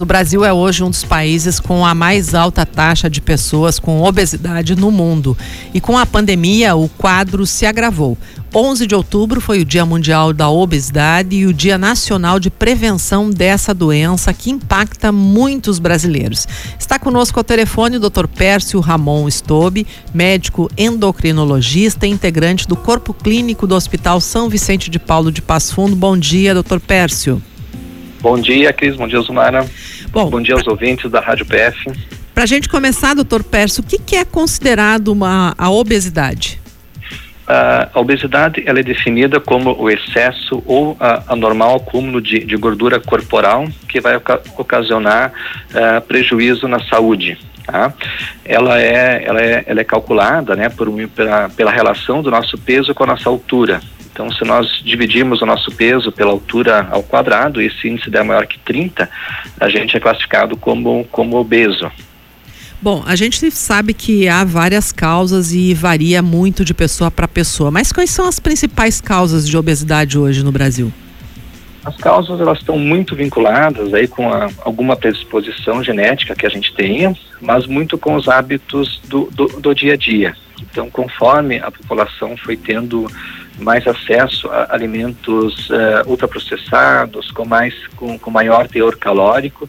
O Brasil é hoje um dos países com a mais alta taxa de pessoas com obesidade no mundo. E com a pandemia, o quadro se agravou. 11 de outubro foi o Dia Mundial da Obesidade e o Dia Nacional de Prevenção dessa doença que impacta muitos brasileiros. Está conosco ao telefone o Dr. Pércio Ramon Stobe, médico endocrinologista e integrante do Corpo Clínico do Hospital São Vicente de Paulo de Passo Fundo. Bom dia, Dr. Pércio. Bom dia, Cris. Bom dia, Zumara. Bom, Bom dia aos ouvintes da Rádio PF. Para a gente começar, doutor Pércio, o que, que é considerado uma, a obesidade? Uh, a obesidade ela é definida como o excesso ou a, anormal acúmulo de, de, gordura corporal que vai oca ocasionar uh, prejuízo na saúde. Tá? Ela, é, ela, é, ela é calculada né, por, pela, pela relação do nosso peso com a nossa altura. Então, se nós dividirmos o nosso peso pela altura ao quadrado, esse índice der maior que 30, a gente é classificado como, como obeso. Bom, a gente sabe que há várias causas e varia muito de pessoa para pessoa, mas quais são as principais causas de obesidade hoje no Brasil? As causas elas estão muito vinculadas aí com a, alguma predisposição genética que a gente tenha, mas muito com os hábitos do, do, do dia a dia. Então, conforme a população foi tendo mais acesso a alimentos uh, ultraprocessados, com, mais, com, com maior teor calórico,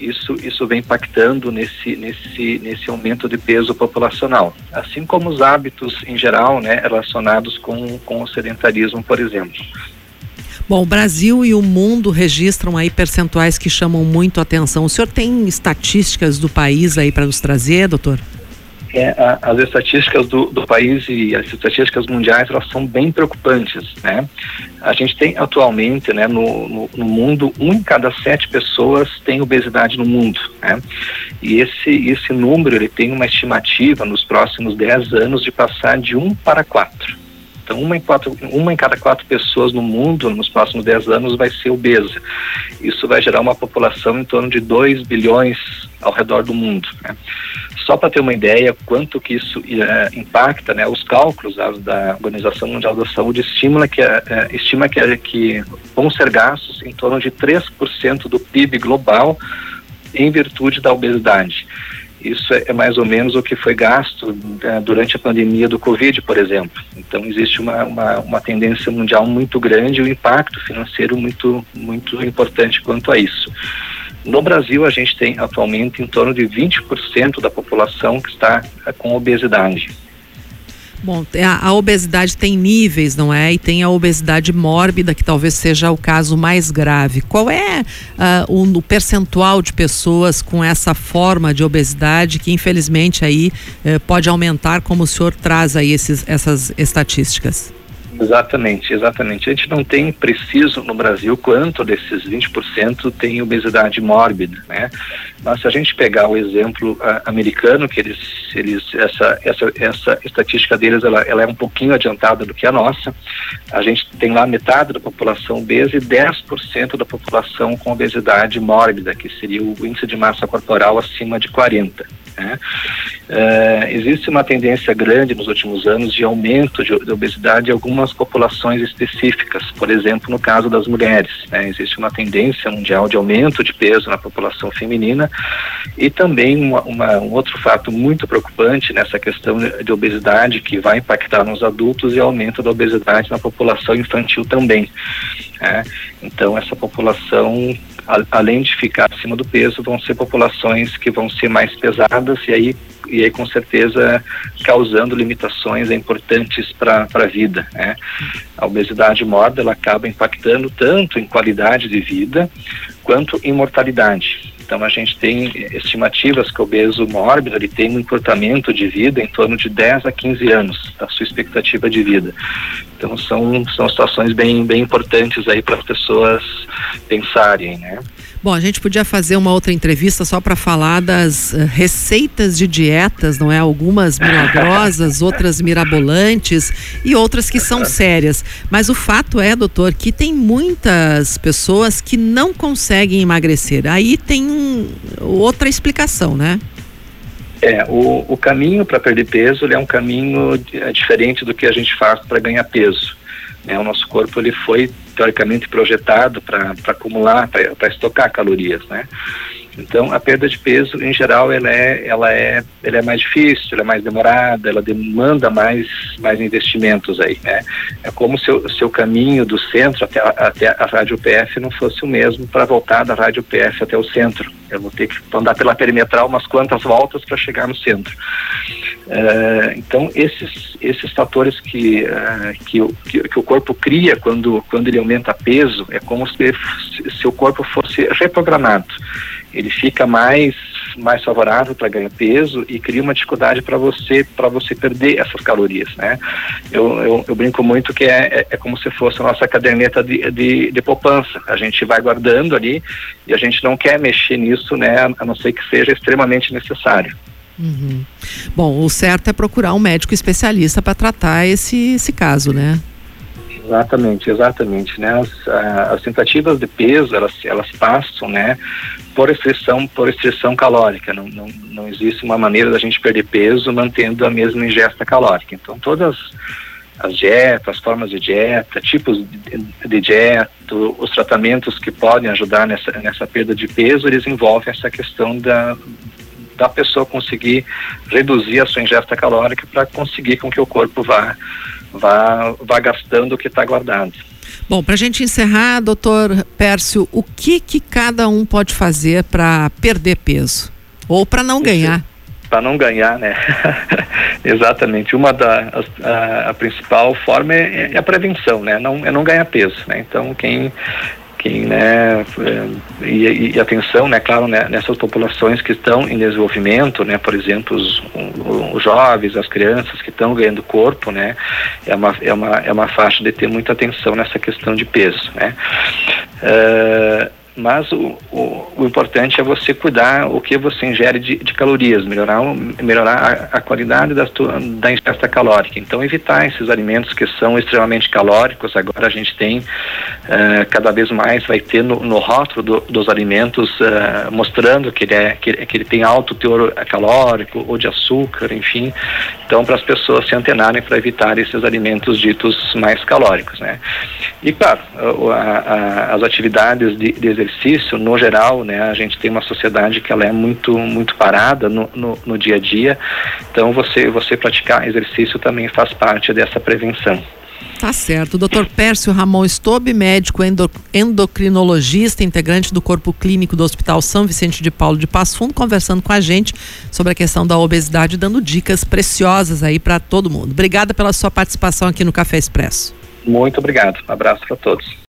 isso, isso vem impactando nesse, nesse, nesse aumento de peso populacional. Assim como os hábitos em geral, né, relacionados com, com o sedentarismo, por exemplo. Bom, o Brasil e o mundo registram aí percentuais que chamam muito a atenção. O senhor tem estatísticas do país aí para nos trazer, doutor? É, a, as estatísticas do, do, país e as estatísticas mundiais elas são bem preocupantes, né? A gente tem atualmente, né, no, no, no, mundo, um em cada sete pessoas tem obesidade no mundo, né? E esse esse número ele tem uma estimativa nos próximos dez anos de passar de um para quatro. Então, uma em, quatro, uma em cada quatro pessoas no mundo, nos próximos dez anos, vai ser obesa. Isso vai gerar uma população em torno de 2 bilhões ao redor do mundo. Né? Só para ter uma ideia quanto que isso é, impacta, né, os cálculos da Organização Mundial da Saúde estima que, é, estima que, que vão ser gastos em torno de 3% do PIB global em virtude da obesidade. Isso é, mais ou menos o que foi gasto né, durante a pandemia do Covid, por exemplo. Então existe uma, uma, uma, tendência mundial muito grande e um impacto financeiro muito, muito importante quanto a isso. No Brasil, a gente tem atualmente em torno de 20% da população que está eh, com obesidade. Bom, a, a, obesidade tem níveis, não é? E tem a obesidade mórbida, que talvez seja o caso mais grave. Qual é uh, o, o, percentual de pessoas com essa forma de obesidade que, infelizmente, aí uh, pode aumentar, como o senhor traz aí esses, essas estatísticas? Exatamente, exatamente. A gente não tem preciso no Brasil quanto desses 20% tem obesidade mórbida, né? Mas se a gente pegar o exemplo uh, americano, que eles, eles essa, essa, essa estatística deles ela, ela é um pouquinho adiantada do que a nossa, a gente tem lá metade da população obesa e 10% da população com obesidade mórbida, que seria o índice de massa corporal acima de 40. Né? Uh, existe uma tendência grande nos últimos anos de aumento de, de, obesidade em algumas populações específicas, por exemplo, no caso das mulheres. Né? Existe uma tendência mundial de aumento de peso na população feminina e também uma, uma, um outro fato muito preocupante nessa questão de obesidade que vai impactar nos adultos e aumento da obesidade na população infantil também. Né? Então, essa população além de ficar acima do peso, vão ser populações que vão ser mais pesadas e aí, e aí com certeza causando limitações importantes para a vida. Né? A obesidade mórbida ela acaba impactando tanto em qualidade de vida quanto em mortalidade. Então a gente tem estimativas que o obeso mórbido ele tem um encurtamento de vida em torno de 10 a 15 anos da sua expectativa de vida. Então são, são situações bem, bem importantes aí para as pessoas pensarem, né? Bom, a gente podia fazer uma outra entrevista só para falar das uh, receitas de dietas, não é? Algumas milagrosas, outras mirabolantes e outras que são sérias. Mas o fato é, doutor, que tem muitas pessoas que não conseguem emagrecer. Aí tem um, outra explicação, né? É, o, o caminho para perder peso é um caminho é, diferente do que a gente faz para ganhar peso. Né? O nosso corpo ele foi teoricamente projetado para acumular, para estocar calorias, né? Então, a perda de peso, em geral, ela é, ela é, ela é mais difícil, ela é mais demorada, ela demanda mais, mais investimentos aí, né? É como se o seu caminho do centro até, a, até a rádio PF não fosse o mesmo para voltar da rádio PF até o centro. Eu vou ter que andar pela perimetral umas quantas voltas para chegar no centro. Uh, então, esses, esses fatores que, uh, que, que, que, o corpo cria quando, quando ele aumenta peso, é como se, se o corpo fosse reprogramado. Ele fica mais mais favorável para ganhar peso e cria uma dificuldade para você para você perder essas calorias, né? Eu, eu, eu brinco muito que é, é, é, como se fosse a nossa caderneta de, de, de, poupança. A gente vai guardando ali e a gente não quer mexer nisso, né? A não ser que seja extremamente necessário. Uhum. Bom, o certo é procurar um médico especialista para tratar esse, esse caso, né? Exatamente, exatamente, né? As, as, tentativas de peso, elas, elas passam, né, por restrição, por restrição calórica. Não, não, não existe uma maneira da gente perder peso mantendo a mesma ingesta calórica. Então, todas as dietas, as formas de dieta, tipos de, dieta, os tratamentos que podem ajudar nessa, nessa perda de peso, eles envolvem essa questão da, da pessoa conseguir reduzir a sua ingesta calórica para conseguir com que o corpo vá vá, vá gastando o que está guardado. Bom, para a gente encerrar, doutor Pércio, o que, que cada um pode fazer para perder peso? Ou para não ganhar? Para não ganhar, né? Exatamente. Uma da a, a, principal forma é, é, a prevenção, né? Não, é não ganhar peso, né? Então, quem quem né? E, e, atenção né claro né, nessas populações que estão em desenvolvimento né por exemplo os, os jovens as crianças que estão ganhando corpo né é uma é uma é uma faixa de ter muita atenção nessa questão de peso né. Uh, mas o, o, o, importante é você cuidar o que você ingere de, de calorias, melhorar, melhorar a, a qualidade da, da ingesta calórica. Então, evitar esses alimentos que são extremamente calóricos. Agora a gente tem, uh, cada vez mais, vai ter no, no rótulo do, dos alimentos uh, mostrando que ele, é, que, que, ele tem alto teor calórico ou de açúcar, enfim. Então, para as pessoas se antenarem para evitar esses alimentos ditos mais calóricos, né? E, claro, a, a, as atividades de, de exercício no geral, né, a gente tem uma sociedade que ela é muito, muito parada no, no, no dia a dia, então você, você praticar exercício também faz parte dessa prevenção. Tá certo. Dr. Pércio Ramon Stobe, médico endocrinologista, integrante do corpo clínico do Hospital São Vicente de Paulo de Passo Fundo, conversando com a gente sobre a questão da obesidade, dando dicas preciosas aí para todo mundo. Obrigada pela sua participação aqui no Café Expresso. Muito obrigado. Um abraço para todos.